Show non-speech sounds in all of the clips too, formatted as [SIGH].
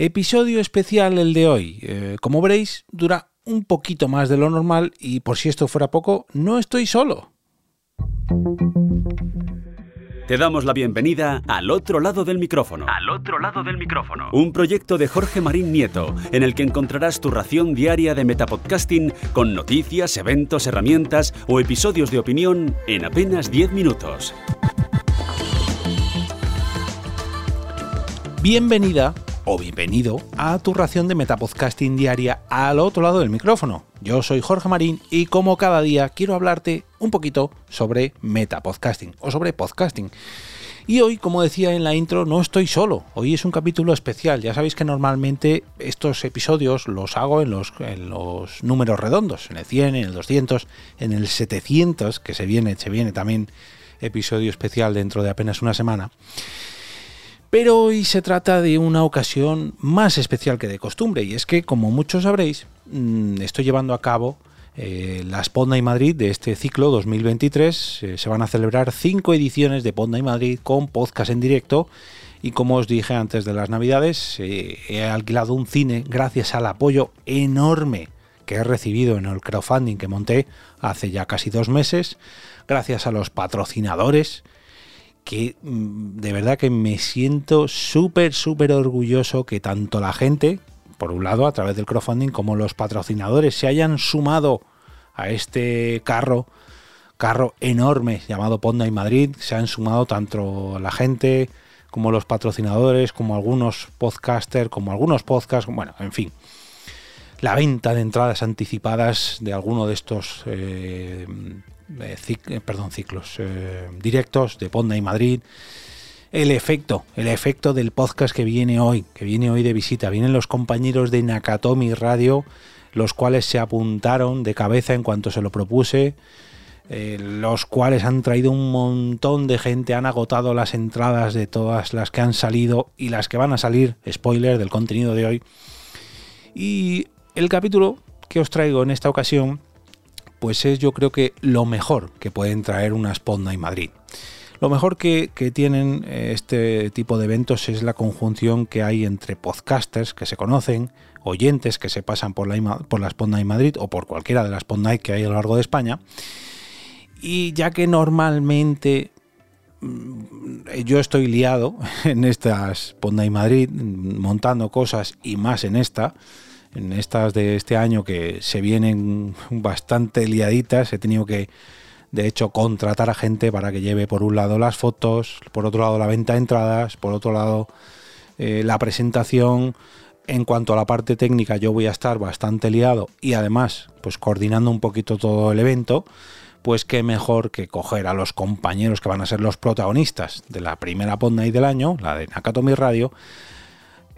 Episodio especial el de hoy. Eh, como veréis, dura un poquito más de lo normal y por si esto fuera poco, no estoy solo. Te damos la bienvenida al otro lado del micrófono. Al otro lado del micrófono. Un proyecto de Jorge Marín Nieto, en el que encontrarás tu ración diaria de metapodcasting con noticias, eventos, herramientas o episodios de opinión en apenas 10 minutos. Bienvenida o bienvenido a tu ración de Metapodcasting diaria al otro lado del micrófono. Yo soy Jorge Marín y como cada día quiero hablarte un poquito sobre Metapodcasting o sobre podcasting. Y hoy, como decía en la intro, no estoy solo. Hoy es un capítulo especial. Ya sabéis que normalmente estos episodios los hago en los, en los números redondos, en el 100, en el 200, en el 700, que se viene, se viene también episodio especial dentro de apenas una semana. Pero hoy se trata de una ocasión más especial que de costumbre, y es que, como muchos sabréis, mm, estoy llevando a cabo las Ponda y Madrid de este ciclo 2023. Eh, se van a celebrar cinco ediciones de Ponda y Madrid con podcast en directo. Y como os dije antes de las Navidades, eh, he alquilado un cine gracias al apoyo enorme que he recibido en el crowdfunding que monté hace ya casi dos meses, gracias a los patrocinadores que mm, de verdad que me siento súper, súper orgulloso que tanto la gente, por un lado a través del crowdfunding, como los patrocinadores se hayan sumado a este carro, carro enorme llamado Ponda y Madrid, se han sumado tanto la gente como los patrocinadores, como algunos podcasters, como algunos podcasts, bueno, en fin. La venta de entradas anticipadas de alguno de estos eh, eh, eh, perdón, ciclos eh, directos de Ponda y Madrid. El efecto, el efecto del podcast que viene hoy, que viene hoy de visita. Vienen los compañeros de Nakatomi Radio, los cuales se apuntaron de cabeza en cuanto se lo propuse. los cuales han traído un montón de gente, han agotado las entradas de todas las que han salido y las que van a salir, spoiler del contenido de hoy. Y el capítulo que os traigo en esta ocasión pues es yo creo que lo mejor que pueden traer una Sponda y Madrid. Lo mejor que, tienen eh, este tipo de eventos es la conjunción que hay entre podcasters que se conocen, oyentes que se pasan por la, por la Sponda y Madrid o por cualquiera de las Sponda que hay a lo largo de España. Y ya que normalmente mm, yo estoy liado [LAUGHS] en estas Sponda y Madrid, montando cosas y más en esta, en estas de este año que se vienen bastante liaditas, he tenido que, de hecho, contratar a gente para que lleve por un lado las fotos, por otro lado la venta de entradas, por otro lado eh, la presentación. En cuanto a la parte técnica, yo voy a estar bastante liado y además, pues coordinando un poquito todo el evento, pues qué mejor que coger a los compañeros que van a ser los protagonistas de la primera Pod del año, la de Nakatomi Radio,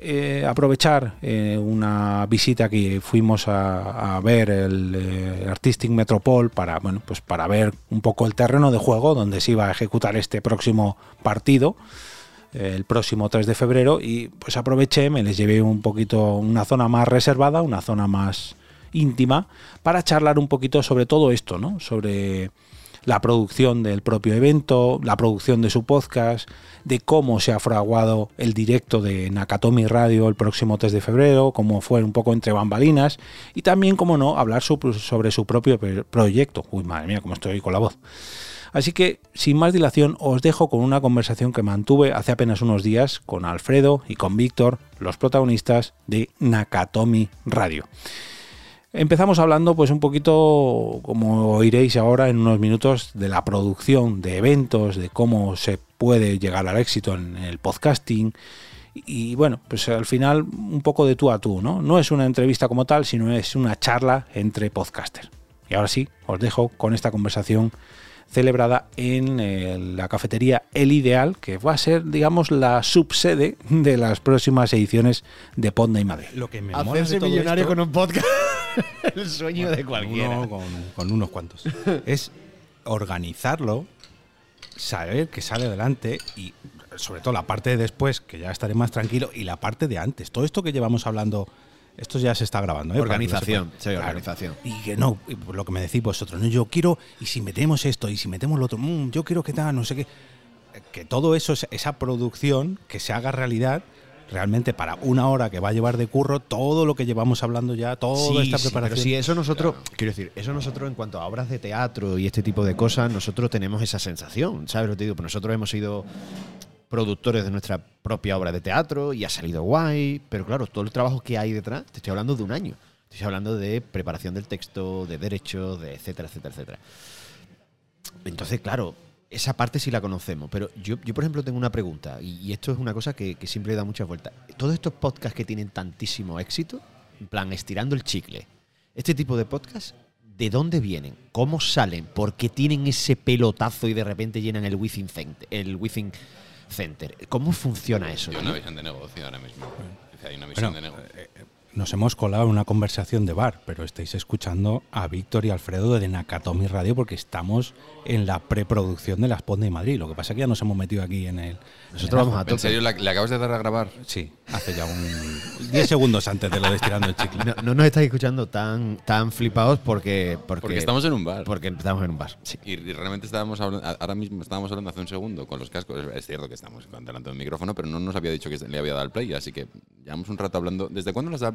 eh, aprovechar eh, una visita que fuimos a, ver el eh, Artistic Metropol para, bueno, pues para ver un poco el terreno de juego donde se iba a ejecutar este próximo partido el próximo 3 de febrero y pues aproveché, me les llevé un poquito una zona más reservada, una zona más íntima para charlar un poquito sobre todo esto, ¿no? Sobre la producción del propio evento, la producción de su podcast, de cómo se ha fraguado el directo de Nakatomi Radio el próximo 3 de febrero, cómo fue un poco entre bambalinas y también, como no, hablar sobre su propio proyecto. Uy, madre mía, cómo estoy con la voz. Así que, sin más dilación, os dejo con una conversación que mantuve hace apenas unos días con Alfredo y con Víctor, los protagonistas de Nakatomi Radio. Empezamos hablando pues un poquito, como oiréis ahora en unos minutos, de la producción de eventos, de cómo se puede llegar al éxito en el podcasting. Y bueno, pues al final un poco de tú a tú, ¿no? No es una entrevista como tal, sino es una charla entre podcasters. Y ahora sí, os dejo con esta conversación celebrada en eh, la cafetería El Ideal, que va a ser, digamos, la subsede de las próximas ediciones de Ponda y Madrid. Lo que me Hacerse millonario con un podcast, [LAUGHS] el sueño de cualquiera. con, unos cuantos. [LAUGHS] es organizarlo, saber que sale adelante y sobre todo la parte de después, que ya estaré más tranquilo, y la parte de antes. Todo esto que llevamos hablando esto ya se está grabando. ¿eh? Organización, sí, organización. Y que no, lo que me decís vosotros, no, yo quiero, y si metemos esto, y si metemos lo otro, mm, yo quiero que tal, no sé qué. Que todo eso, esa producción, que se haga realidad, realmente para una hora que va a llevar de curro todo lo que llevamos hablando ya, toda esta sí, preparación. Pero sí, eso nosotros, quiero decir, eso nosotros en cuanto a obras de teatro y este tipo de cosas, nosotros tenemos esa sensación, ¿sabes lo que te digo? Pues nosotros hemos sido productores de nuestra propia obra de teatro y ha salido guay, pero claro, todo el trabajo que hay detrás, te estoy hablando de un año. te Estoy hablando de preparación del texto, de derechos, de etcétera, etcétera, etcétera. Entonces, claro, esa parte sí la conocemos, pero yo, yo por ejemplo, tengo una pregunta, y, esto es una cosa que, que siempre da muchas vueltas. Todos estos podcasts que tienen tantísimo éxito, en plan, estirando el chicle, este tipo de podcasts, ¿de dónde vienen? ¿Cómo salen? ¿Por qué tienen ese pelotazo y de repente llenan el Within? El Within Center? ¿Cómo funciona eso? Hay una visión de negocio ahora mismo. Dice, Hay una visión Bueno, de negocio. Nos hemos colado en una conversación de bar, pero estáis escuchando a Víctor y Alfredo de Nakatomi Radio porque estamos en la preproducción de las Ponde de Madrid. Lo que pasa es que ya nos hemos metido aquí en el. Nosotros vamos a ¿En serio le acabas de dar a grabar? Sí, hace ya un 10 segundos antes de lo de estirando el chicle. No, no nos estáis escuchando tan, tan flipados porque, porque, Porque estamos en un bar. porque estamos en un bar. Sí. Y, y realmente estábamos hablando, ahora mismo estábamos hablando hace un segundo con los cascos. Es- cierto que estamos delante de un micrófono, pero no nos había dicho que le había dado al play, así que llevamos un rato hablando. ¿Desde cuándo nos da al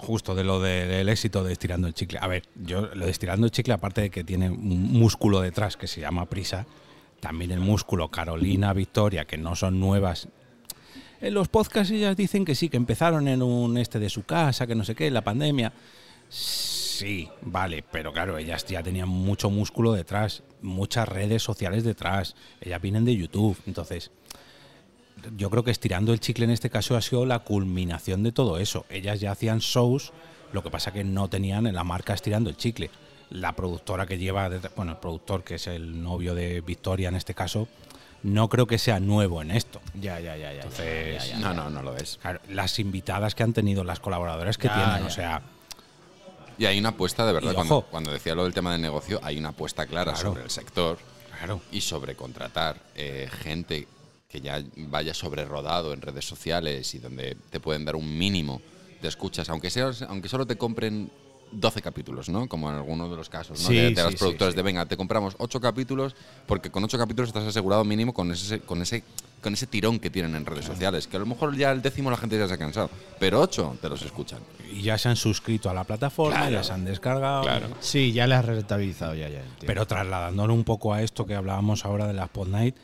Justo de lo de- del éxito de estirando el chicle. A ver, yo lo de estirando el chicle, aparte de que tiene un músculo detrás que se llama prisa, también el músculo Carolina, Victoria, que no son nuevas. En los podcasts ellas dicen que sí, que empezaron en un este de su casa, que no sé qué, la pandemia. Sí, vale, pero claro, ellas ya tenían mucho músculo detrás, muchas redes sociales detrás, ellas vienen de YouTube, entonces yo creo que estirando el chicle en este caso ha sido la culminación de todo eso. Ellas ya hacían shows, lo que pasa que no tenían en la marca estirando el chicle. La productora que lleva, detrás- bueno, el productor que es el novio de Victoria en este caso, no creo que sea nuevo en esto. Ya, ya, ya, ya. Entonces, No, no, no lo es. claro, las invitadas que han tenido, las colaboradoras que Ya, tienen, ya. o sea, Y hay una apuesta de verdad. Cuando, cuando decía lo del tema del negocio, hay una apuesta clara Claro. sobre el sector claro. y sobre contratar eh, gente que ya vaya sobre rodado en redes sociales y donde te pueden dar un mínimo de escuchas, aunque seas, aunque solo te compren 12 capítulos, ¿no? Como en algunos de los casos, ¿no? Sí, de, de sí, de venga, te compramos 8 capítulos porque con 8 capítulos estás asegurado mínimo con ese con ese con ese tirón que tienen en redes sociales, que a lo mejor ya el décimo la gente ya se ha cansado, pero 8 te los escuchan. Y ya se han suscrito a la plataforma, Claro. ya se han descargado. Claro. Sí, ya las has rentabilizado, ya, ya. entiendo. Pero trasladándolo un poco a esto que hablábamos ahora de la Spot Night,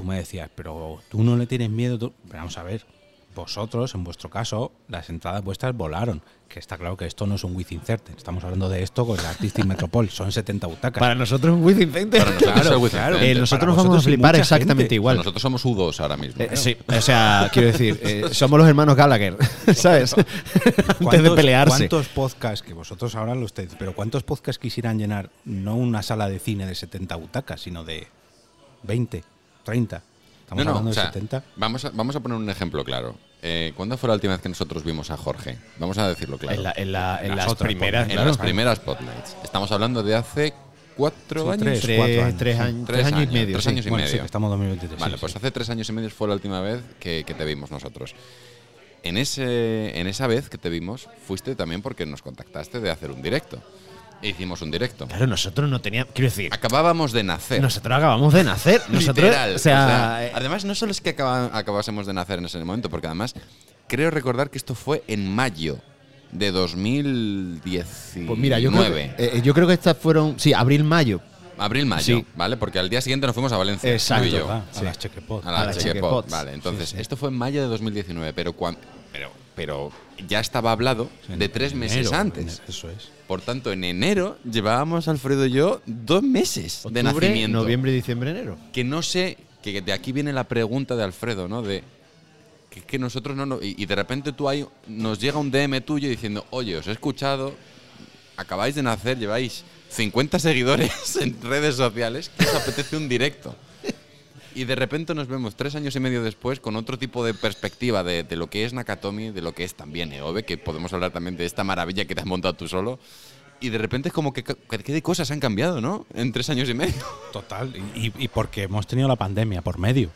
tú me decías, pero tú no le tienes miedo. Tú- Pero vamos a ver, vosotros, en vuestro caso, las entradas vuestras volaron. Que está claro que esto no es un Within Certain. Estamos hablando de esto con el Artistic Metropol. Son 70 butacas. Para nosotros un Within Center. Para nosotros es claro. Eh, nosotros Para nos vamos a flipar exactamente gente. igual. Nosotros somos U2 ahora mismo. Eh, sí, o sea, quiero decir, eh, [LAUGHS] somos los hermanos Gallagher, [LAUGHS] ¿sabes? [LAUGHS] Antes de pelearse. ¿Cuántos podcasts, que vosotros ahora lo estáis, pero cuántos podcasts quisieran llenar no una sala de cine de 70 butacas, sino de 20, 30? Estamos No, no, hablando o sea, de 70. Vamos a, vamos a poner un ejemplo claro. Eh, ¿Cuándo fue la última vez que nosotros vimos a Jorge? Vamos a decirlo claro. En, la- en la- en Las las, otras, primeras, En claro. las primeras Spotlights. Estamos hablando de hace cuatro Sí, años. tres. Tres, cuatro años, tres sí. años, Tres tres años y medio. tres sí. años y Bueno, sí, medio. que estamos en 2023. Vale, sí, pues sí. hace tres años y medio fue la última vez que, que te vimos nosotros. En, ese, en esa vez que te vimos, fuiste también porque nos contactaste de hacer un directo. E hicimos un directo. Claro, nosotros no teníamos. Quiero decir, Acabábamos de nacer. nosotros acabamos de nacer. [LAUGHS] Nosotros, Literal. o sea, eh, además, no solo es que acaba- acabásemos de nacer en ese momento, porque además creo recordar que esto fue en mayo de 2019. pues mira, yo creo, que, eh, yo creo que estas fueron. Sí, abril, mayo. Abril, mayo, Sí. ¿vale? Porque al día siguiente nos fuimos a Valencia. Exacto. tú y yo. Sí. A las Chequepod. A la, A la Chequepod, Chequepods. Vale, entonces, Sí, sí. esto fue en mayo de 2019, pero, cuan- pero, pero ya estaba hablado de tres meses enero, antes. Eso es. Por tanto, en enero llevábamos Alfredo y yo dos meses de nacimiento. Noviembre, diciembre, enero. Que no sé, que de aquí viene la pregunta de Alfredo, ¿no? De que, que nosotros no, no- y, y de repente tú ahí nos llega un DM tuyo diciendo, oye, os he escuchado, acabáis de nacer, lleváis 50 seguidores [LAUGHS] en redes sociales, que os apetece un directo. Y de repente nos vemos tres años y medio después con otro tipo de perspectiva de, lo que es Nakatomi, de lo que es también Eove, que podemos hablar también de esta maravilla que te has montado tú solo. Y de repente es como que, que, de cosas han cambiado, ¿no? En tres años y medio. Total. Y- y porque hemos tenido la pandemia por medio.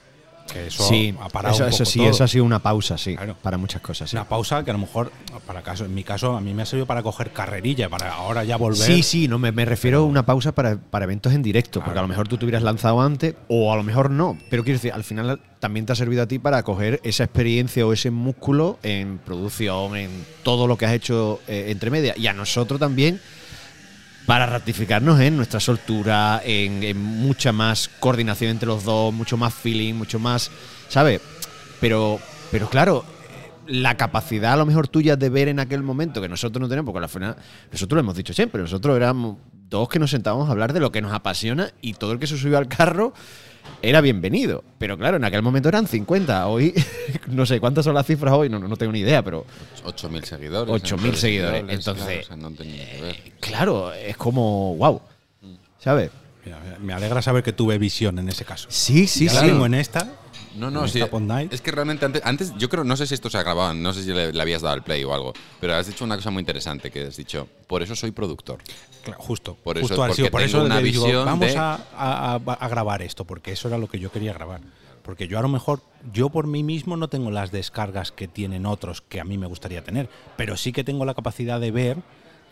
Que eso sí, ha parado eso, un eso poco sí, todo. eso ha sido una pausa, sí, Claro. para muchas cosas. sí. Una pausa que a lo mejor, para caso, en mi caso, a mí me ha servido para coger carrerilla, para ahora ya volver. Sí, sí, no, me, me refiero a una pausa para, para eventos en directo, porque a lo mejor tú te hubieras lanzado antes, o a lo mejor no. Pero quiero decir, al final también te ha servido a ti para coger esa experiencia o ese músculo en producción, en todo lo que has hecho eh, entre medias. Y a nosotros también para ratificarnos en nuestra soltura, en, mucha más coordinación entre los dos, mucho más feeling, mucho más, ¿sabes? Pero, pero claro, la capacidad a lo mejor tuya de ver en aquel momento que nosotros no tenemos, porque al final, nosotros lo hemos dicho siempre, nosotros éramos dos que nos sentábamos a hablar de lo que nos apasiona y todo el que se subió al carro era bienvenido. Pero claro, en aquel momento eran 50, hoy [LAUGHS] no sé cuántas son las cifras hoy, no, no tengo ni idea, pero 8.000 seguidores. 8.000 en redes seguidores, entonces, claro, o sea, no tenía que ver. claro, es como, wow, ¿sabes? Mira, Me alegra saber que tuve visión en ese caso. Sí, sí, Ya sí. tengo en esta. No, no, sí. Es que realmente antes, antes, yo creo, no sé si esto se ha grabado, no sé si le, le habías dado al play o algo, pero has dicho una cosa muy interesante que has dicho, por eso soy productor. Claro, justo. Por justo eso, sido. por tengo eso una digo, visión vamos de- a, a- a- a grabar esto, porque eso era lo que yo quería grabar. Porque yo a lo mejor, yo por mí mismo no tengo las descargas que tienen otros que a mí me gustaría tener, pero sí que tengo la capacidad de ver,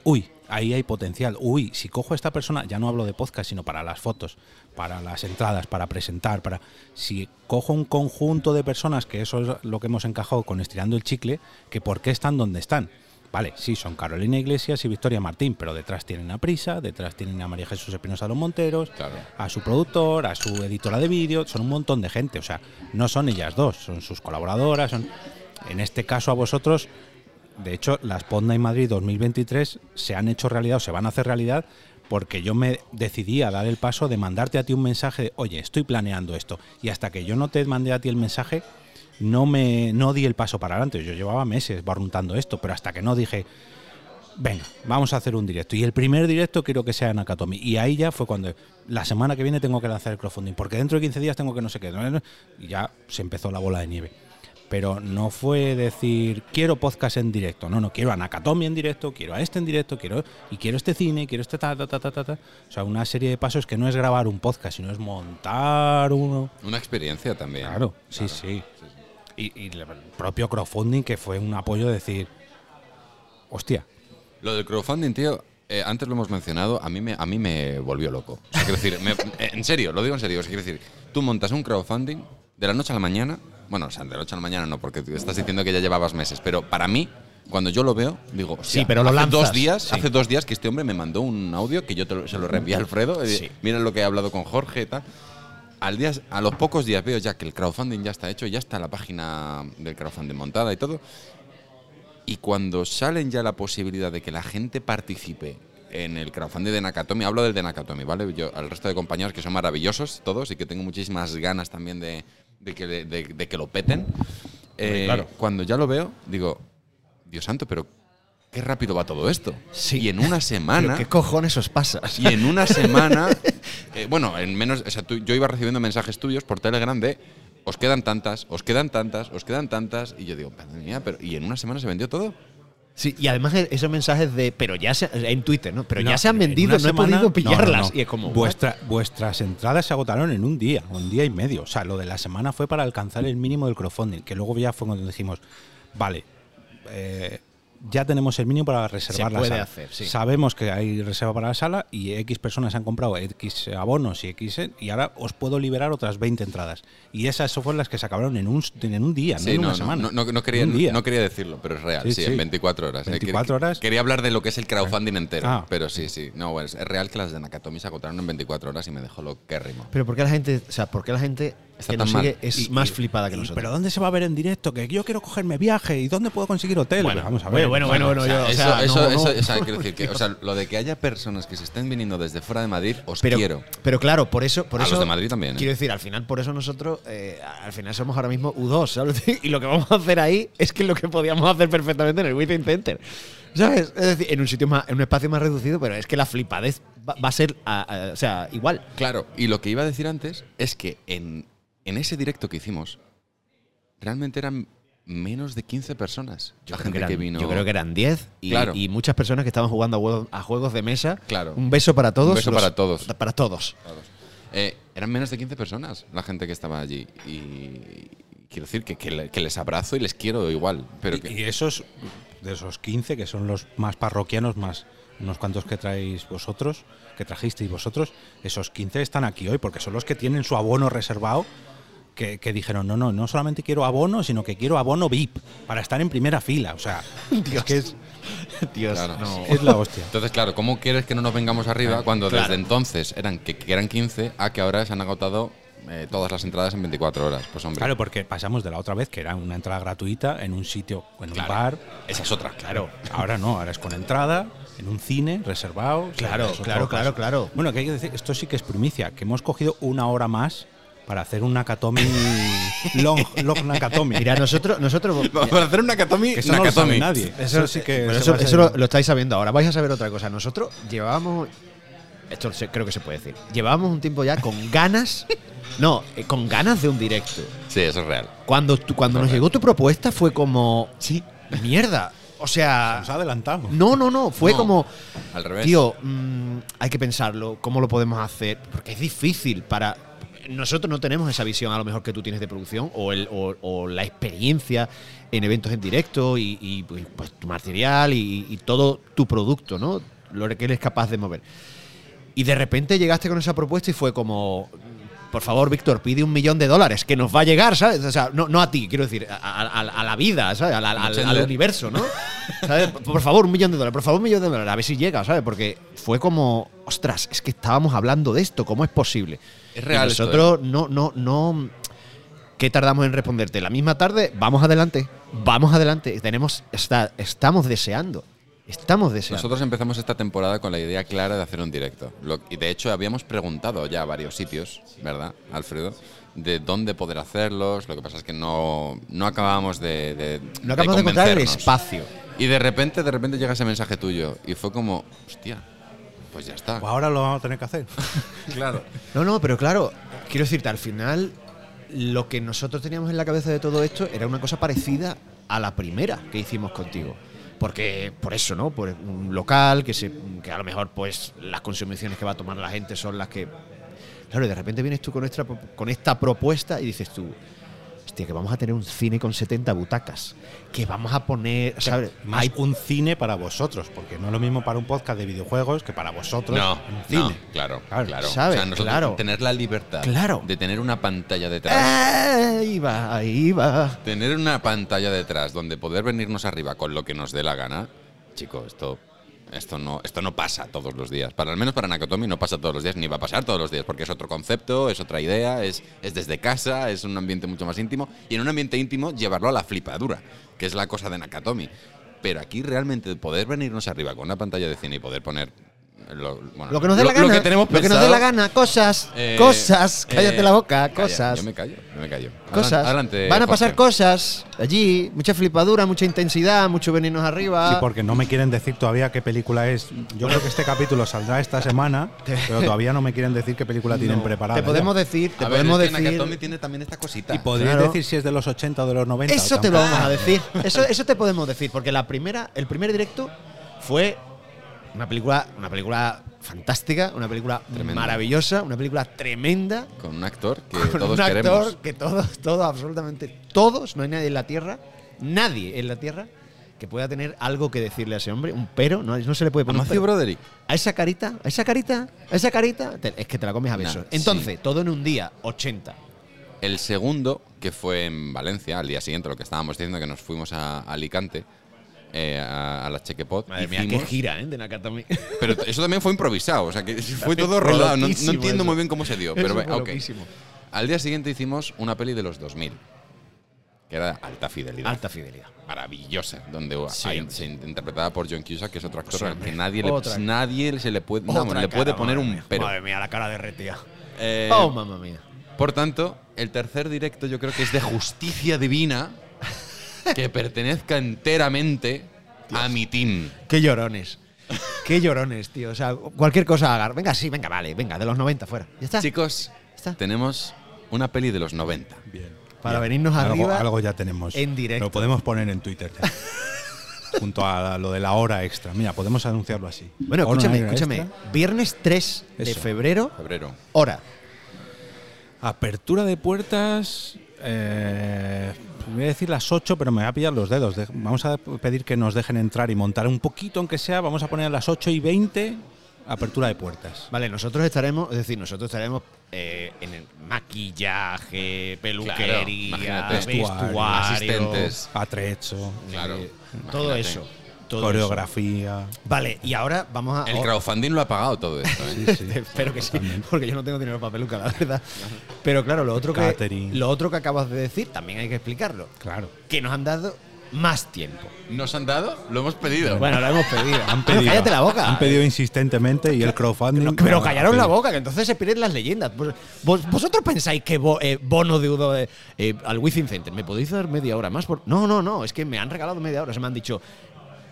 uy, ahí hay potencial, uy, si cojo a esta persona, ya no hablo de podcast, sino para las fotos, para las entradas, para presentar, para... Si cojo un conjunto de personas, que eso es lo que hemos encajado con Estirando el Chicle, que por qué están donde están. Vale, sí, son Carolina Iglesias y Victoria Martín, pero detrás tienen a Prisa, detrás tienen a María Jesús Espinosa los Monteros, Claro. a su productor, a su editora de vídeo, son un montón de gente, o sea, no son ellas dos, son sus colaboradoras, son en este caso a vosotros, de hecho, las en Madrid 2023 se han hecho realidad o se van a hacer realidad porque yo me decidí a dar el paso de mandarte a ti un mensaje de, oye, estoy planeando esto, y hasta que yo no te mandé a ti el mensaje, no me no di el paso para adelante. Yo llevaba meses barruntando esto, pero hasta que no dije, venga, vamos a hacer un directo. Y el primer directo quiero que sea en Akatomi. Y ahí ya fue cuando la semana que viene tengo que lanzar el crowdfunding, porque dentro de 15 días tengo que no sé qué. Y ya se empezó la bola de nieve. Pero no fue decir, quiero podcast en directo. No, no, quiero a Nakatomi en directo, quiero a este en directo, quiero y quiero este cine, quiero este ta, ta, ta, ta, ta, ta. O sea, una serie de pasos que no es grabar un podcast, sino es montar uno. Una experiencia también. Claro, sí, sí. Y, y el propio crowdfunding que fue un apoyo de decir, hostia, Lo del crowdfunding, tío, eh, antes lo hemos mencionado, a mí me, a mí me volvió loco. O sea, quiero decir, me- [LAUGHS] en serio, lo digo en serio. O sea, quiero decir, tú montas un crowdfunding de la noche a la mañana. Bueno, o sea, de la noche a la mañana no, porque estás diciendo que ya llevabas meses. Pero para mí, cuando yo lo veo, digo, Sí, pero lo hace lanzas, dos días, sí. hace dos días que este hombre me mandó un audio que yo te lo- se lo reenvié a Alfredo. eh, Sí. Mira lo que he hablado con Jorge y tal. Al día, a los pocos días veo ya que el crowdfunding ya está hecho, ya está la página del crowdfunding montada y todo. Y cuando salen ya la posibilidad de que la gente participe en el crowdfunding de Nakatomi, hablo del de Nakatomi, ¿vale? Yo al resto de compañeros que son maravillosos todos y que tengo muchísimas ganas también de, de que, de, de que lo peten. eh, claro. Cuando ya lo veo, digo, Dios santo, pero qué rápido va todo esto. Sí. Y en una [LAUGHS] semana... ¿Qué cojones os pasa? Y en una semana, [LAUGHS] eh, bueno, en menos, o sea, tú- yo iba recibiendo mensajes tuyos por Telegram de os quedan tantas, os quedan tantas, os quedan tantas, y yo digo, madre mía, pero y en una semana se vendió todo. Sí, y además e- esos mensajes de, pero ya se, en Twitter, ¿no? Pero No, ya se han en vendido, no he podido no, pillarlas. no. Y es como, Vuestra, vuestras entradas se agotaron en un día, un día y medio. O sea, lo de la semana fue para alcanzar el mínimo del crowdfunding, que luego ya fue cuando dijimos, vale, eh, ya tenemos el mínimo para reservar Se la puede sala. hacer, sí. Sabemos que hay reserva para la sala y X personas han comprado X abonos y X y ahora os puedo liberar otras 20 entradas. Y esas fueron las que se acabaron en un, en un día, no en no, una no, semana. no, no- no quería, En un día. no quería decirlo, pero es real, Sí, sí, sí. en 24 horas. eh, 24 quería- horas. Quería hablar de lo que es el crowdfunding entero, Ah. pero sí, sí. No, es, es real que las de Nakatomi se agotaron en 24 horas y me dejó lo quérrimo. Pero ¿por qué la gente, o sea, por qué la gente Está que nos mal. sigue es Y- más y- flipada que y, nosotros? Pero ¿dónde se va a ver en directo? Que yo quiero cogerme viaje. ¿Y dónde puedo conseguir hotel? Bueno, Vamos a ver. bueno, bueno, bueno, O sea, yo, o eso, sea, eso, no, eso- no. o sea, quiero decir que, o sea, [LAUGHS] lo de que haya personas que se estén viniendo desde fuera de Madrid, os pero, quiero. pero claro, por eso, por A eso los de Madrid también, ¿eh? Quiero decir, al final, por eso nosotros, eh, al final somos ahora mismo U2, ¿sabes? [LAUGHS] Y lo que vamos a hacer ahí es que lo que podíamos hacer perfectamente en el Within Center, ¿sabes? Es decir, en un sitio más, en un espacio más reducido, pero es que la flipadez va, va a ser, a- a- o sea, igual. Claro, y lo que iba a decir antes es que en, en ese directo que hicimos, realmente eran menos de 15 personas la creo gente que, que, eran, vino. yo creo que eran 10 y, Claro. y muchas personas que estaban jugando a juegos, a juegos de mesa. Claro. Un beso para todos. Un beso para todos. Para todos. Eh, eran menos de 15 personas la gente que estaba allí. Y quiero decir que, que le- que les abrazo y les quiero igual. Pero Y, que, y esos, de esos 15, que son los más parroquianos, más unos cuantos que traéis vosotros, que trajisteis vosotros, esos 15 están aquí hoy, porque son los que tienen su abono reservado, que, que dijeron, no, no, no solamente quiero abono, sino que quiero abono VIP, para estar en primera fila. O sea, [LAUGHS] es que es, [LAUGHS] Dios, Claro. no. es la hostia. Entonces, claro, ¿cómo quieres que no nos vengamos arriba cuando claro. desde entonces eran que, que eran 15 a que ahora se han agotado eh, todas las entradas en 24 horas? Pues hombre, Claro, porque pasamos de la otra vez, que era una entrada gratuita en un sitio, en un bar. esa es otra. Claro, ahora no, ahora es con entrada, en un cine, reservado. Claro, claro, claro, claro. Bueno, que hay que decir, esto sí que es primicia, que hemos cogido una hora más para hacer un Nakatomi long, long Nakatomi. Mira, nosotros, nosotros [LAUGHS] Para hacer una Nakatomi, eso no lo Nakatomi. sabe nadie. Eso, sí que se eso, eso lo, lo estáis sabiendo ahora. Vais a saber otra cosa. Nosotros llevábamos. Esto se- creo que se puede decir. Llevábamos un tiempo ya con ganas. No, eh, con ganas de un directo. Sí, eso es real. Cuando, cuando nos llegó tu propuesta fue como. Sí. Mierda. O sea. Nos adelantamos. No, no, no. Fue No, como. Al revés. Tío, mm, hay que pensarlo. ¿Cómo lo podemos hacer? Porque es difícil para. Nosotros no tenemos esa visión a lo mejor que tú tienes de producción o, el, o, o la experiencia en eventos en directo y, y, pues, pues, tu material y, y todo tu producto, ¿no? Lo que eres capaz de mover. Y de repente llegaste con esa propuesta y fue como, por favor, Víctor, pide un millón de dólares, que nos va a llegar, ¿sabes? O sea, no, no a ti, quiero decir, a, a- a- a la vida, ¿sabes? Al universo, ¿no? [LAUGHS] ¿Sabes? Por favor, un millón de dólares, por favor, un millón de dólares, a ver si llega, ¿sabes? Porque fue como, ostras, es que estábamos hablando de esto, ¿cómo es posible? Es real Y esto, nosotros no, no, no. ¿Qué tardamos en responderte? La misma tarde, vamos adelante, vamos adelante. Tenemos, está, estamos deseando, estamos deseando. Nosotros empezamos esta temporada con la idea clara de hacer un directo. Lo- y de hecho habíamos preguntado ya a varios sitios, ¿verdad, Alfredo? De dónde poder hacerlos. Lo que pasa es que no, no acabábamos de, de, no acabamos de encontrar el espacio. Y de repente, de repente llega ese mensaje tuyo. Y fue como, hostia, pues ya está. Pues ahora lo vamos a tener que hacer. [LAUGHS] Claro. No, no, pero claro, quiero decirte, al final, lo que nosotros teníamos en la cabeza de todo esto era una cosa parecida a la primera que hicimos contigo. Porque, por eso, ¿no? Por un local que, se, que a lo mejor, pues, las consumiciones que va a tomar la gente son las que. Claro, y de repente vienes tú con, nuestra, pro- con esta propuesta y dices tú. Hostia, que vamos a tener un cine con 70 butacas. Que vamos a poner. ¿sabes? Más Hay- un cine para vosotros, porque no es lo mismo para un podcast de videojuegos que para vosotros No, un cine. no, claro, Claro, claro. ¿sabes? O sea, nosotros Claro. tener la libertad Claro. de tener una pantalla detrás. Ahí va, ahí va. Tener una pantalla detrás donde poder venirnos arriba con lo que nos dé la gana, chico, esto, esto, no, esto no pasa todos los días. Para al menos para Nakatomi no pasa todos los días, ni va a pasar todos los días, porque es otro concepto, es otra idea, es, es desde casa, es un ambiente mucho más íntimo. Y en un ambiente íntimo llevarlo a la flipadura, que es la cosa de Nakatomi. Pero aquí realmente poder venirnos arriba con una pantalla de cine y poder poner lo, bueno, Lo que nos dé la gana. Lo que tenemos nos dé la gana. Cosas. eh, cosas. Cállate eh, la boca. calla, Cosas. Yo me callo, yo me callo. Cosas. Adelante, Van a pasar Jorge. cosas allí. Mucha flipadura, mucha intensidad, mucho venirnos arriba. Sí, porque no me quieren decir todavía qué película es. Yo creo que este capítulo saldrá esta semana, pero todavía no me quieren decir qué película tienen preparada. te podemos ya. decir, te A ver, podemos que decir. Nakatomi tiene también esta cosita. Y podríais Claro. decir si es de los 80 o de los 90. Eso te lo vamos a [LAUGHS] decir. Eso, eso te podemos decir, porque la primera, el primer directo fue una película, una película fantástica, una película Tremenda. maravillosa, una película tremenda. Con un actor que con todos un queremos. actor que todos, todos, absolutamente todos, no hay nadie en la tierra, nadie en la tierra que pueda tener algo que decirle a ese hombre, un pero, no, no se le puede poner Matthew. Broderick. A esa carita, a esa carita, a esa carita, te- es que te la comes a besos. Nah, Entonces, todo en un día, 80. El segundo, que fue en Valencia, al día siguiente, lo que estábamos diciendo, que nos fuimos a Alicante, eh, a, a la Chequepot. Madre mía, qué hicimos- gira, ¿eh? De Nakatomi. [LAUGHS] Pero eso también fue improvisado, o sea, que fue todo rodado. No, entiendo eso. muy bien cómo se dio, pero ok. loquísimo. Al día siguiente hicimos una peli de los 2000, que era alta fidelidad. Alta fidelidad. maravillosa, donde Sí, hay- hombre. se interpretada por John Cusack, que es otro actor al que nadie le, nadie se le puede, le puede poner madre un pero. Madre mía, la cara derretida. Eh, oh, mamá mía. Por tanto, el tercer directo yo creo que es de justicia divina que pertenezca enteramente a mi team. Qué llorones. Qué llorones, tío. O sea, cualquier cosa haga. Venga, sí, venga, vale, venga, de los 90 fuera. Ya está. Chicos, Está. tenemos una peli de los 90. Bien. Para Bien. venirnos algo, arriba Algo ya tenemos. en directo. Lo podemos poner en Twitter ya. [LAUGHS] Junto a lo de la hora extra. Mira, podemos anunciarlo así. Bueno, escúchame, extra. escúchame. Viernes 3 de febrero, Febrero. hora Apertura de puertas. eh, voy a decir las 8, pero me voy a pillar los dedos. De- vamos a pedir que nos dejen entrar y montar un poquito, aunque sea. Vamos a poner a las 8 y 20. Apertura de puertas. Vale, nosotros estaremos, es decir, nosotros estaremos eh, en el maquillaje, peluquería, imagínate. vestuario, Asistentes. Atrecho. Claro. eh, todo eso. Todo Coreografía. eso. Vale, y ahora vamos a. El crowdfunding lo ha pagado todo esto. ¿eh? Sí, sí. [LAUGHS] Espero que sí, porque yo no tengo dinero para peluca, la verdad. Pero claro, lo otro, que, lo otro que acabas de decir también hay que explicarlo. Claro. Que nos han dado más tiempo. ¿Nos han dado? Lo hemos pedido. Bueno, lo hemos pedido. [LAUGHS] Han Bueno, pedido, cállate la boca. Han pedido insistentemente y el crowdfunding. No, pero callaron la boca, que entonces se pierden las leyendas. Vos- vos- ¿Vosotros pensáis que bo- eh, bono deudo eh, eh, al Within Center? ¿Me podéis dar media hora más? Por... No, no, no. Es que me han regalado media hora. Se me han dicho,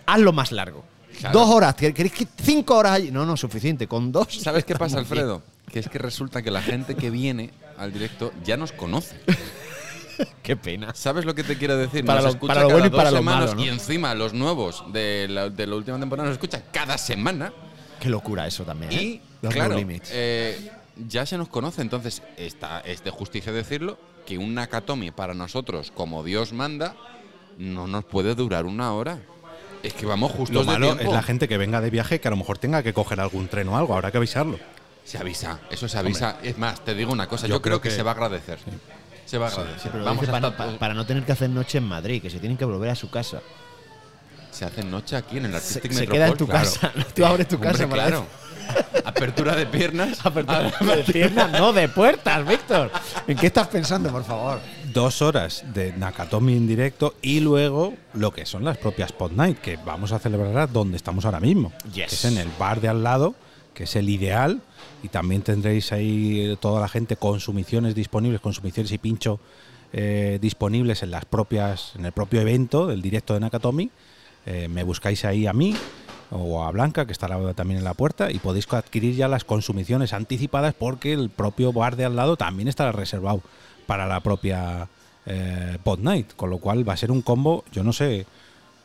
hazlo más largo. Claro. Dos horas. ¿quer- ¿Queréis que cinco horas allí? No, no, suficiente. Con dos. [LAUGHS] ¿Sabes qué pasa, bien. Alfredo? Que es que resulta que la gente que viene al directo ya nos conoce. [LAUGHS] Qué pena. ¿Sabes lo que te quiero decir? Para nos lo- para lo cada bueno y para lo semanas malo, ¿no? Y encima los nuevos de la, de la última temporada nos escuchan cada semana. Qué locura eso también. ¿eh? Y, Los claro, eh, ya se nos conoce. Entonces, está, es de justicia decirlo que un Nakatomi para nosotros, como Dios manda, no nos puede durar una hora. Es que vamos justos Lo de malo tiempo. es la gente que venga de viaje que a lo mejor tenga que coger algún tren o algo. Habrá que avisarlo. Se avisa, eso se avisa. Es más, te digo una cosa, Yo yo, creo, creo que, que- se va a agradecer. Se va a agradecer. Pero Vamos a para, estar- pa- para no tener que hacer noche en Madrid, que se tienen que volver a su casa. Se hace noche aquí en el Se, Artistic se Metropol. queda en tu claro. casa. [LAUGHS] Tú abres tu Hombre, casa para claro. Apertura de piernas. [LAUGHS] Apertura [LAUGHS] de piernas, no, de puertas, Víctor. ¿En qué estás pensando, por favor? Dos horas de Nakatomi en directo y luego lo que son las propias Pod Night, que vamos a celebrar donde estamos ahora mismo. Yes. Que es en el bar de al lado, que es el ideal. Y también tendréis ahí toda la gente con sumiciones disponibles, con sumiciones y pincho eh, disponibles en las propias, en el propio evento del directo de Nakatomi. Eh, me buscáis ahí a mí o a Blanca, que estará también en la puerta, y podéis adquirir ya las consumiciones anticipadas porque el propio bar de al lado también estará reservado para la propia eh, Pod Night, con lo cual va a ser un combo, yo no sé,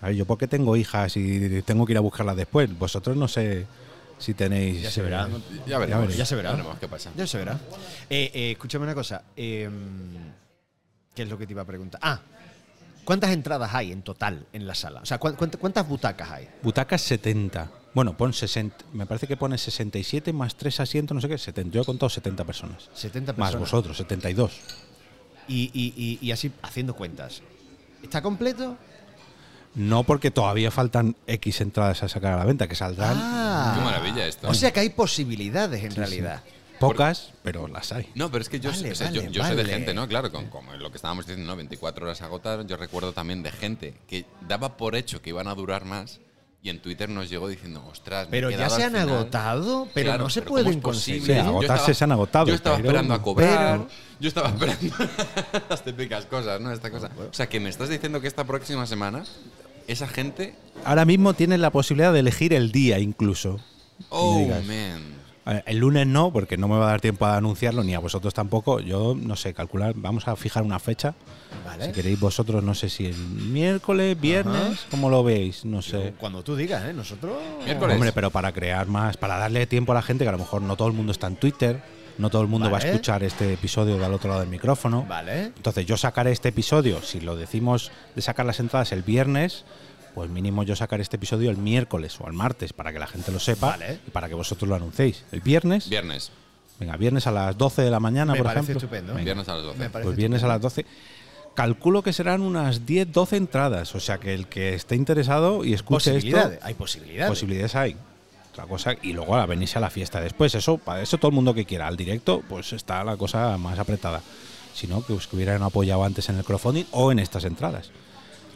a ver, yo porque tengo hijas y tengo que ir a buscarlas después, vosotros no sé si tenéis... Ya se verá. eh, Ya veremos. veréis. Ya se verá. veremos qué pasa. Ya se verá. Eh, eh, escúchame una cosa. eh, ¿Qué es lo que te iba a preguntar? Ah, ¿cuántas entradas hay en total en la sala? O sea, ¿cuán- cuántas, cuántas butacas hay? Butacas 70. Bueno, pon 60. Me parece que pone 67 más 3 asientos, no sé qué. 70. Yo he contado 70 personas. 70 Más personas. vosotros, 72. Y, y- y- y así haciendo cuentas. ¿Está completo? No porque todavía faltan X entradas a sacar a la venta, que saldrán Ah. Qué maravilla esto. O sea que hay posibilidades en realidad. pocas, pero las hay. No, pero es que yo, Vale, o sea, yo- vale, sé de gente, ¿no? Claro, con, como lo que estábamos diciendo, ¿no? 24 horas agotadas. Yo recuerdo también de gente que daba por hecho que iban a durar más y en Twitter nos llegó diciendo, ostras, me Pero he ya se han final". agotado, pero Claro, no se pero ¿cómo pueden conseguir. Sí, Yo agotarse estaba- se han agotado, Yo estaba pero- esperando a cobrar. pero- yo estaba esperando [LAUGHS] las típicas cosas, ¿no? Esta cosa. O sea, que me estás diciendo que esta próxima semana esa gente. Ahora mismo tienen la posibilidad de elegir el día incluso. Oh, man. Eh, El lunes no, porque no me va a dar tiempo a anunciarlo, ni a vosotros tampoco. Yo no sé, calcular, vamos a fijar una fecha. Vale. Si queréis vosotros, no sé si el miércoles, viernes, ¿cómo lo veis? No sé. Cuando tú digas, ¿eh? Nosotros. Miércoles. Hombre, pero para crear más, para darle tiempo a la gente, que a lo mejor no todo el mundo está en Twitter, no todo el mundo va a escuchar este episodio del otro lado del micrófono. Vale. Entonces yo sacaré este episodio, si lo decimos de sacar las entradas el viernes, pues mínimo yo sacaré este episodio el miércoles o el martes para que la gente lo sepa Vale. y para que vosotros lo anunciéis. El viernes, Viernes. venga, viernes a las 12 de la mañana, Me por parece ejemplo. estupendo. Venga, Viernes a las 12. Me parece pues viernes a las 12. Calculo que serán unas 10, 12 entradas, o sea que el que esté interesado y escuche Posibilidades. esto, Hay posibilidades. posibilidades hay. Otra cosa, y luego a venirse a la fiesta después. Eso, para eso todo el mundo que quiera. Al directo, pues está la cosa más apretada. Si no, que, os- que hubieran apoyado antes en el crowdfunding o en estas entradas.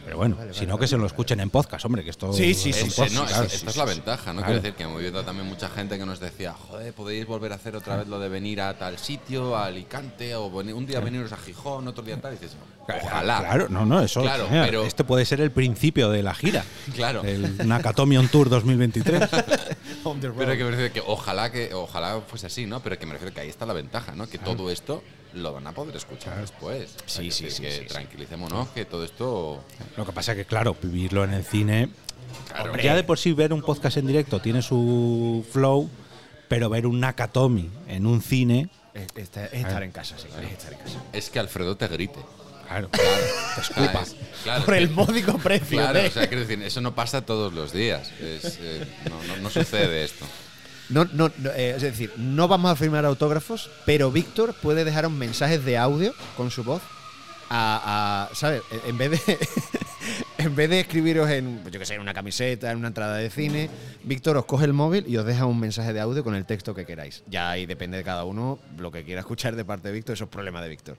Pero bueno, si no, que se lo escuchen en podcast, hombre, que esto. Sí, sí, es sí, podcast, no, claro, esta sí, es la sí. ventaja, ¿no? Claro. Quiero decir que hemos visto también mucha gente que nos decía, joder, podéis volver a hacer otra vez lo de venir a tal sitio, a Alicante, o venir- un día veniros a Gijón, otro día tal, y dices, ojalá. Claro, no, no, eso. Claro, mira, pero- Este puede ser el principio de la gira. [LAUGHS] Claro. El Nakatomi on Tour 2023. [LAUGHS] On the road. Pero que me refiero que ojalá que ojalá fuese así, ¿no? Pero que me refiero que ahí está la ventaja, ¿no? Que todo esto lo van a poder escuchar después. Sí, que sí, decir sí, Que sí, sí. tranquilicémonos, que todo esto. Lo que pasa que, claro, vivirlo en el cine. Claro. Ya de por sí ver un podcast en directo tiene su flow, pero ver un Nakatomi en un cine Es, es- es estar en casa, sí. Es estar en casa. Es que Alfredo te grite. Claro. Te escupa. claro, Por el módico precio. Claro, de- o sea, quiero decir, eso no pasa todos los días. Es, eh, no, no- no sucede esto. No, no, no, eh, es decir, no vamos a firmar autógrafos, pero Víctor puede dejar un mensaje de audio con su voz a, a- ¿sabes? En vez de [LAUGHS] en vez de escribiros en, pues yo que sé, en una camiseta, en una entrada de cine, Víctor os coge el móvil y os deja un mensaje de audio con el texto que queráis. Ya ahí depende de cada uno lo que quiera escuchar de parte de Víctor, eso es problema de Víctor.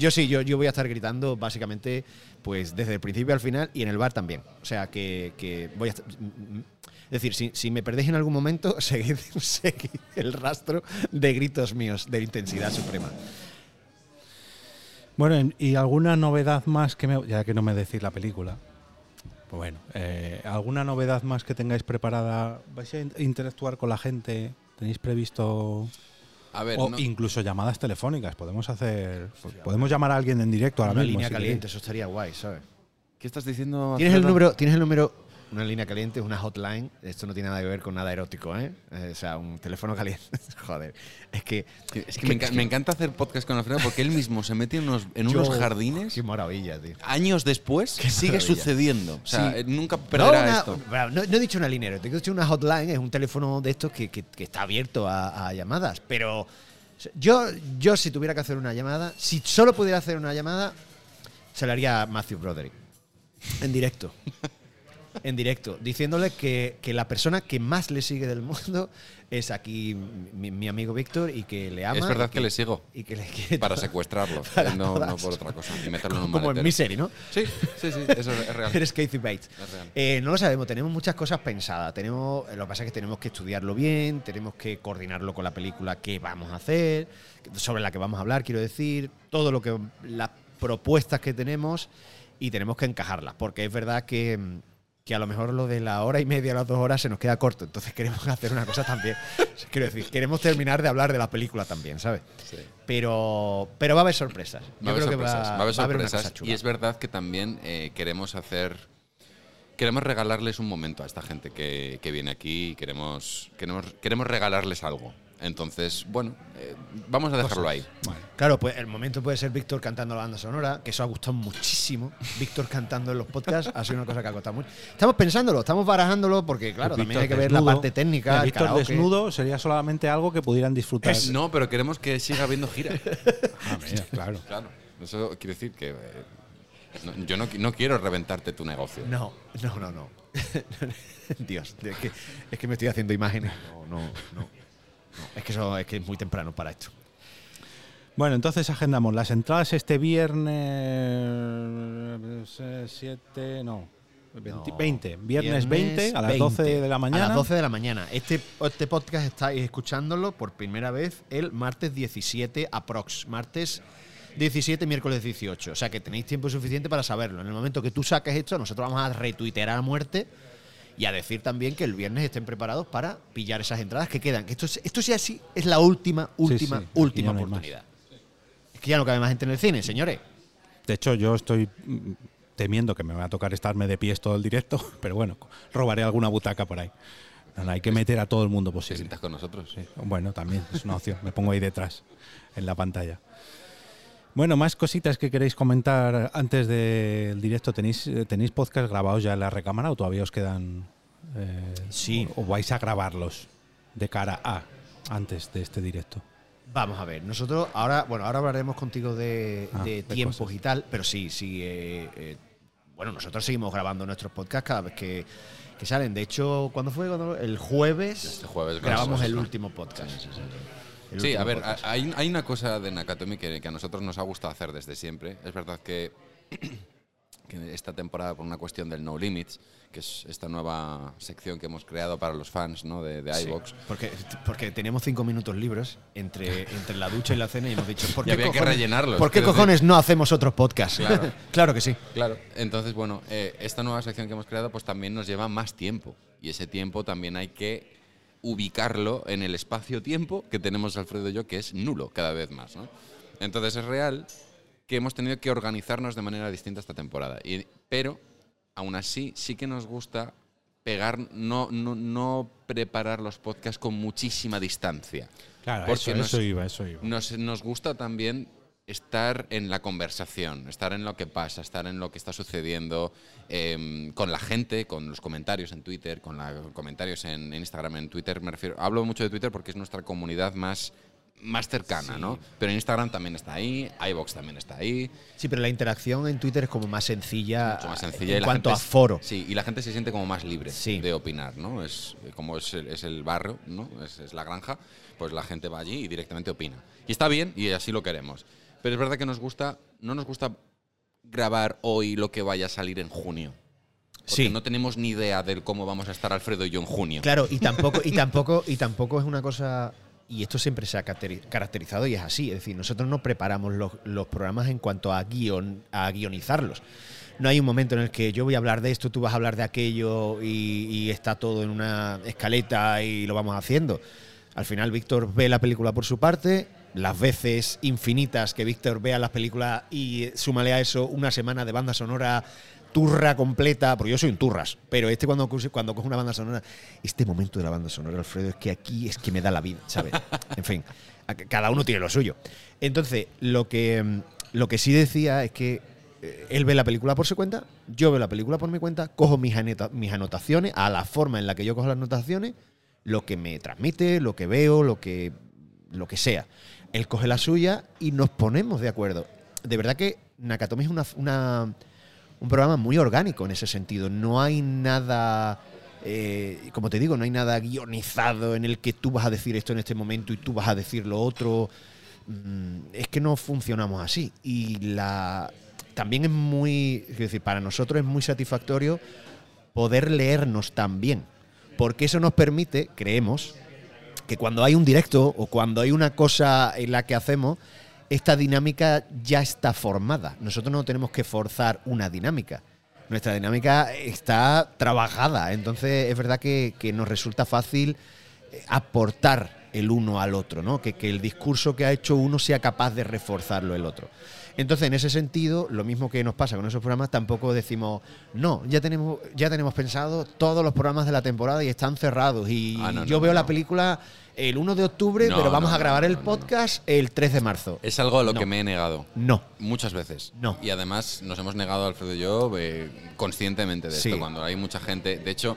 Yo sí, yo, yo voy a estar gritando básicamente pues desde el principio al final y en el bar también. O sea que, que voy a estar- es decir, si, si me perdéis en algún momento, [LAUGHS] seguid, seguid el rastro de gritos míos de intensidad suprema. Bueno, ¿y alguna novedad más que me... Ya que no me decís la película. Pues bueno, eh, ¿alguna novedad más que tengáis preparada? ¿Vais a in- interactuar con la gente? ¿Tenéis previsto...? A ver, o no- incluso llamadas telefónicas. Podemos hacer... podemos llamar a alguien en directo ahora Una mismo. línea si caliente, queréis. eso estaría guay, ¿sabes? ¿qué estás diciendo? ¿Tienes el número? ¿Tienes el número? Una línea caliente, una hotline. Esto no tiene nada que ver con nada erótico, ¿eh? Eh, O sea, un teléfono caliente. [LAUGHS] Joder. Es que. Es que me, enca- me encanta hacer podcast con Alfredo porque él mismo se mete en unos, en yo- unos jardines. Qué maravilla, tío. Años después sigue maravilla. sucediendo. O sea, Sí. nunca No, perderá una- esto. no, no he dicho una línea erótica, he dicho una hotline, es un teléfono de estos que, que- que está abierto a, a llamadas. Pero yo, yo, si tuviera que hacer una llamada, si solo pudiera hacer una llamada, se la haría a Matthew Broderick. En directo. [LAUGHS] En directo, diciéndole que, que la persona que más le sigue del mundo es aquí mi, mi amigo Víctor y que le ama. Es verdad que le sigo. Y que le Para secuestrarlo, Para no, no por otra cosa. Y meterlo en un Como en. Misery, ¿no? Sí, sí, sí, eso es real. [LAUGHS] Eres Kathy Bates. Eh, no lo sabemos, tenemos muchas cosas pensadas. Tenemos, lo que pasa es que tenemos que estudiarlo bien, tenemos que coordinarlo con la película que vamos a hacer, sobre la que vamos a hablar, quiero decir, todo lo que las propuestas que tenemos y tenemos que encajarlas, porque es verdad que, que a lo mejor lo de la hora y media, las dos horas se nos queda corto, entonces queremos [LAUGHS] hacer una cosa también. quiero decir, queremos terminar de hablar de la película también, ¿sabes? Sí. Pero, pero va a haber sorpresas. Yo Va a haber creo que sorpresas. va, va a haber va a haber una sorpresas. y es verdad que también eh, queremos hacer. Queremos regalarles un momento a esta gente que, que viene aquí y queremos, queremos, queremos regalarles algo. Entonces, bueno, eh, vamos a dejarlo ahí. Vale. Claro, pues el momento puede ser Víctor cantando la banda sonora, que eso ha gustado muchísimo. Víctor cantando en los podcasts ha sido una cosa que ha gustado mucho. Estamos pensándolo, estamos barajándolo, porque claro, también Víctor hay que ver la parte técnica. El Víctor karaoke. desnudo sería solamente algo que pudieran disfrutar. No, pero queremos que siga habiendo gira. Ah, mira, claro. Claro, eso quiere decir que. eh, no- yo no, no quiero reventarte tu negocio. No, no, no, no. [LAUGHS] Dios, es que, es que me estoy haciendo imágenes. No, no, no. Es que eso es que es muy temprano para esto. Bueno, entonces agendamos las entradas este viernes 7, no, 20, No, 20, viernes 20 a las 12 de la mañana. A las 12 de la mañana. Este, este podcast estáis escuchándolo por primera vez el martes 17 aprox. Martes 17, miércoles 18. O sea que tenéis tiempo suficiente para saberlo. En el momento que tú saques esto, nosotros vamos a retuitear a muerte y a decir también que el viernes estén preparados para pillar esas entradas que quedan. Que esto, es- esto sí así es la última, última, sí, última no oportunidad. Es que ya no cabe más gente en el cine, señores. De hecho, yo estoy mm, temiendo que me va a tocar estarme de pies todo el directo, [LAUGHS] pero bueno, robaré alguna butaca por ahí. No, no, hay que meter a todo el mundo ¿Te posible. sientas con nosotros? Sí, Bueno, también es una opción. Me pongo ahí detrás, en la pantalla. Bueno, más cositas que queréis comentar antes del directo. ¿Tenéis, eh, ¿Tenéis podcast grabados ya en la recámara o todavía os quedan? eh, Sí. O, o vais a grabarlos de cara a antes de este directo? Vamos a ver, nosotros ahora, bueno, ahora hablaremos contigo de, Ah, de tiempos cosas. y tal, pero sí, sí, eh, eh, bueno, nosotros seguimos grabando nuestros podcasts cada vez que, que salen. De hecho, ¿cuándo fue? ¿Cuándo? El jueves, Este jueves grabamos el último podcast. El Sí, último a ver, podcast. hay, hay una cosa de Nakatomi que, que a nosotros nos ha gustado hacer desde siempre. Es verdad que, [CLEARS THROAT] que esta temporada, por una cuestión del No Limits, que es esta nueva sección que hemos creado para los fans ¿no? de, de Sí, porque, porque tenemos cinco minutos libres entre, entre la ducha y la cena y hemos dicho, ¿por qué, había que cojones, rellenarlos, ¿por qué cojones no hacemos otros podcasts? Claro. [LAUGHS] claro que sí. Claro, entonces, bueno, eh, esta nueva sección que hemos creado pues también nos lleva más tiempo. Y ese tiempo también hay que ubicarlo en el espacio-tiempo que tenemos Alfredo y yo, que es nulo cada vez más. ¿no? Entonces es real que hemos tenido que organizarnos de manera distinta esta temporada. Y- pero, aún así, sí que nos gusta pegar, no, no, no preparar los podcasts con muchísima distancia. Claro, Porque eso, nos- eso iba, eso iba. Nos, nos gusta también estar en la conversación, estar en lo que pasa, estar en lo que está sucediendo em, con la gente, con los comentarios en Twitter, con los comentarios en, en Instagram, en Twitter. Me refiero, hablo mucho de Twitter porque es nuestra comunidad más, más cercana, ¿no? Pero en Instagram también está ahí, iBox también está ahí. Sí, pero la interacción en Twitter es como más sencilla, mucho más sencilla. en cuanto a gente foro. Sí, y la gente se siente como más libre Sí. de opinar, ¿no? Es eh, como es el, es el barrio, ¿no? Es, es la granja, pues la gente va allí y directamente opina. Y está bien y así lo queremos. Pero es verdad que nos gusta, no nos gusta grabar hoy lo que vaya a salir en junio. Porque Sí. no tenemos ni idea de cómo vamos a estar Alfredo y yo en junio. Claro, y tampoco, y [LAUGHS] tampoco, y tampoco es una cosa. Y esto siempre se ha caracteri- caracterizado y es así. Es decir, nosotros no preparamos los, los programas en cuanto a guion, a guionizarlos. No hay un momento en el que yo voy a hablar de esto, tú vas a hablar de aquello y, y está todo en una escaleta y lo vamos haciendo. Al final, Víctor ve la película por su parte. Las veces infinitas que Víctor vea las películas y súmale a eso una semana de banda sonora turra completa, porque yo soy un turras, pero este cuando, cuando coge una banda sonora, este momento de la banda sonora, Alfredo, es que aquí es que me da la vida, ¿sabes? [LAUGHS] En fin, cada uno tiene lo suyo. Entonces, lo que, mm, lo que sí decía es que eh, él ve la película por su cuenta, yo veo la película por mi cuenta, cojo mis, mis anotaciones, a la forma en la que yo cojo las anotaciones, lo que me transmite, lo que veo, lo que, lo que sea. Él coge la suya y nos ponemos de acuerdo. De verdad que Nakatomi es una, un programa muy orgánico en ese sentido. No hay nada, eh, como te digo, no hay nada guionizado en el que tú vas a decir esto en este momento y tú vas a decir lo otro. Mm, Es que no funcionamos así. Y la también es muy, es decir, para nosotros es muy satisfactorio poder leernos también. Porque eso nos permite, creemos, que cuando hay un directo o cuando hay una cosa en la que hacemos, esta dinámica ya está formada. Nosotros no tenemos que forzar una dinámica. Nuestra dinámica está trabajada. Entonces es verdad que, nos resulta fácil eh, aportar el uno al otro, ¿no? Que, que el discurso que ha hecho uno sea capaz de reforzarlo el otro. Entonces, en ese sentido, lo mismo que nos pasa con esos programas, tampoco decimos, no, ya tenemos, ya tenemos pensado todos los programas de la temporada y están cerrados. Y Ah, no, yo no, veo no, la película el 1 de octubre, No, pero vamos no, a grabar no, el no, no. podcast el 3 de marzo. Es algo a lo No. que me he negado. No. Muchas veces. No. Y además nos hemos negado, Alfredo y yo, eh, conscientemente de Sí. esto. Cuando hay mucha gente. De hecho,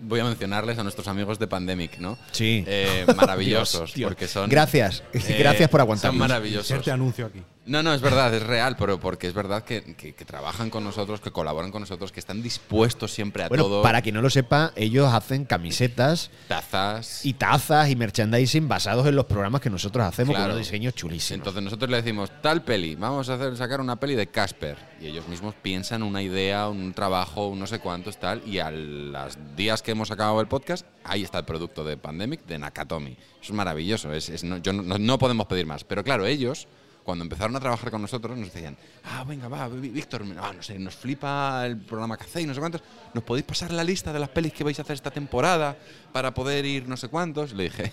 voy a mencionarles a nuestros amigos de Pandemic, ¿no? Sí. Eh, [LAUGHS] maravillosos. Dios, Dios. Porque son. Gracias. [LAUGHS] eh, Gracias por Son aguantarnos. maravillosos. Inserte anuncio aquí. No, no, es verdad, es real, pero porque es verdad que, que- que trabajan con nosotros, que colaboran con nosotros, que están dispuestos siempre a Bueno, todo. para quien no lo sepa, ellos hacen camisetas tazas. y tazas y merchandising basados en los programas que nosotros hacemos con Claro. unos diseños chulísimos. Entonces nosotros le decimos, tal peli, vamos a hacer, sacar una peli de Casper. Y ellos mismos piensan una idea, un trabajo, un no sé cuántos, tal. Y a los días que hemos acabado el podcast, ahí está el producto de Pandemic, de Nakatomi. Eso es maravilloso, es, es- no, yo no- no podemos pedir más. Pero claro, ellos, cuando empezaron a trabajar con nosotros, nos decían, ah, venga, va, Ví- Víctor, ah, no sé, nos flipa el programa que hacéis, no sé cuántos. ¿Nos podéis pasar la lista de las pelis que vais a hacer esta temporada para poder ir no sé cuántos? Le dije,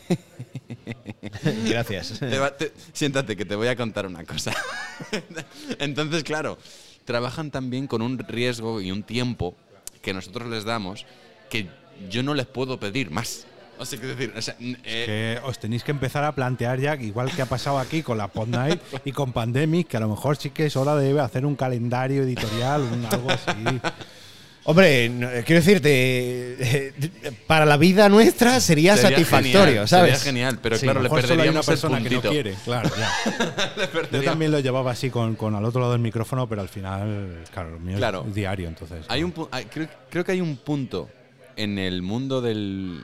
[LAUGHS] Gracias. te va- te- siéntate, que te voy a contar una cosa. [LAUGHS] Entonces, claro, trabajan también con un riesgo y un tiempo que nosotros les damos que yo no les puedo pedir más. O sea, quiero decir, o sea, n- eh, Que os tenéis que empezar a plantear ya, igual que ha pasado aquí con la Pod Night [LAUGHS] y con Pandemic, que a lo mejor sí que es hora de hacer un calendario editorial, un, algo así. Hombre, no, quiero decirte, eh, para la vida nuestra sería, Sería satisfactorio, genial, ¿sabes? Sería genial, pero Sí, claro, A le lo mejor solo hay una perderíamos el persona que no quiere, claro, ya. [LAUGHS] Yo perderíamos- también lo llevaba así con, con al otro lado del micrófono, pero al final, claro, lo mío Claro. es diario, entonces. Hay no. un, hay- creo, creo que hay un punto en el mundo del.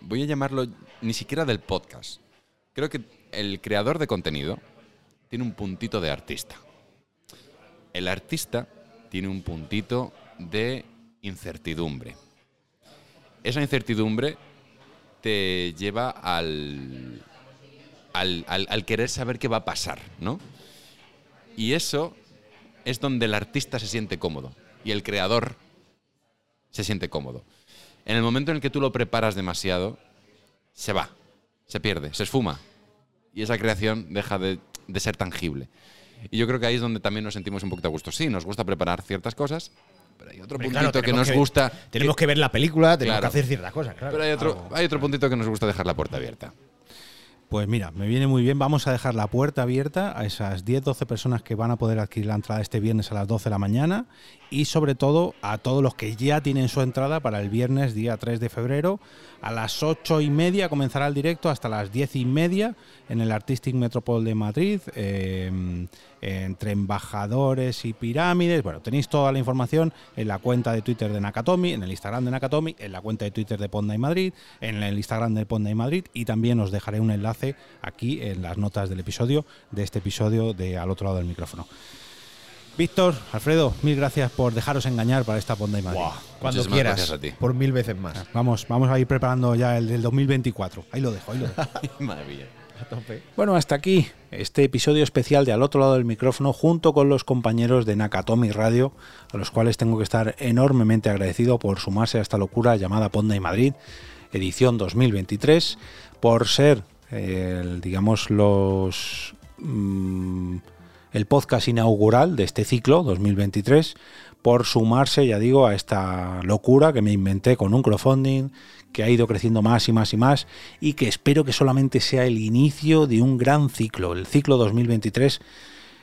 Voy a llamarlo ni siquiera del podcast. Creo que el creador de contenido tiene un puntito de artista. El artista tiene un puntito de incertidumbre. Esa incertidumbre te lleva al, al, al- al querer saber qué va a pasar, ¿no? Y eso es donde el artista se siente cómodo y el creador se siente cómodo. En el momento en el que tú lo preparas demasiado, se va, se pierde, se esfuma y esa creación deja de, de ser tangible. Y yo creo que ahí es donde también nos sentimos un poquito a gusto. Sí, nos gusta preparar ciertas cosas, pero hay otro Hombre, puntito claro, que nos gusta. Tenemos que ver la película, tenemos Claro. que hacer ciertas cosas, claro. Pero hay otro, Algo- hay otro puntito que nos gusta dejar la puerta abierta. Pues mira, me viene muy bien. Vamos a dejar la puerta abierta a esas 10-12 personas que van a poder adquirir la entrada este viernes a las 12 de la mañana y sobre todo a todos los que ya tienen su entrada para el viernes día 3 de febrero. A las 8 y media comenzará el directo hasta las 10 y media en el Artistic Metropol de Madrid, eh, entre embajadores y pirámides. Bueno, tenéis toda la información en la cuenta de Twitter de Nakatomi, en el Instagram de Nakatomi, en la cuenta de Twitter de Ponda y Madrid, en el Instagram de Ponda y Madrid y también os dejaré un enlace aquí en las notas del episodio, de este episodio de Al otro lado del micrófono. Víctor, Alfredo, mil gracias por dejaros engañar para esta Ponda y Madrid. Cuando quieras, a ti. por mil veces más. Vamos, vamos a ir preparando ya el del 2024. Ahí lo dejo, ahí lo dejo. [LAUGHS] Bueno, hasta aquí este episodio especial de Al otro lado del micrófono junto con los compañeros de Nakatomi Radio, a los cuales tengo que estar enormemente agradecido por sumarse a esta locura llamada Ponda y Madrid, edición 2023, por ser, el- digamos, los... mm, el podcast inaugural de este ciclo 2023 por sumarse, ya digo, a esta locura que me inventé con un crowdfunding que ha ido creciendo más y más y más y que espero que solamente sea el inicio de un gran ciclo, el ciclo 2023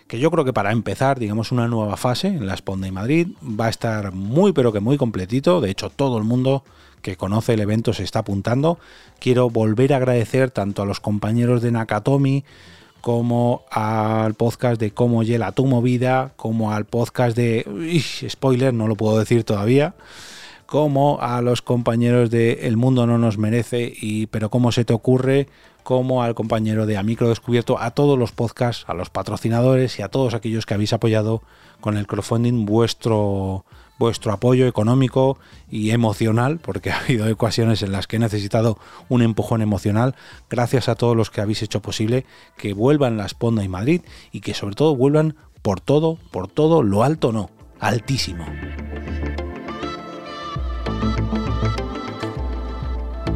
que yo creo que para empezar, digamos, una nueva fase en la Sponda y Madrid. Va a estar muy pero que muy completito, de hecho todo el mundo que conoce el evento se está apuntando. Quiero volver a agradecer tanto a los compañeros de Nakatomi como al podcast de Cómo Hiela tu Movida, como al podcast de... spoiler, no lo puedo decir todavía como a los compañeros de El Mundo no nos merece y Pero cómo se te ocurre, como al compañero de A Micro Descubierto, a todos los podcasts, a los patrocinadores y a todos aquellos que habéis apoyado con el crowdfunding vuestro vuestro apoyo económico y emocional, porque [LAUGHS] ha habido ocasiones en las que he necesitado un empujón emocional, gracias a todos los que habéis hecho posible que vuelvan la Esponda y Madrid y que sobre todo vuelvan por todo, por todo, lo alto no, altísimo.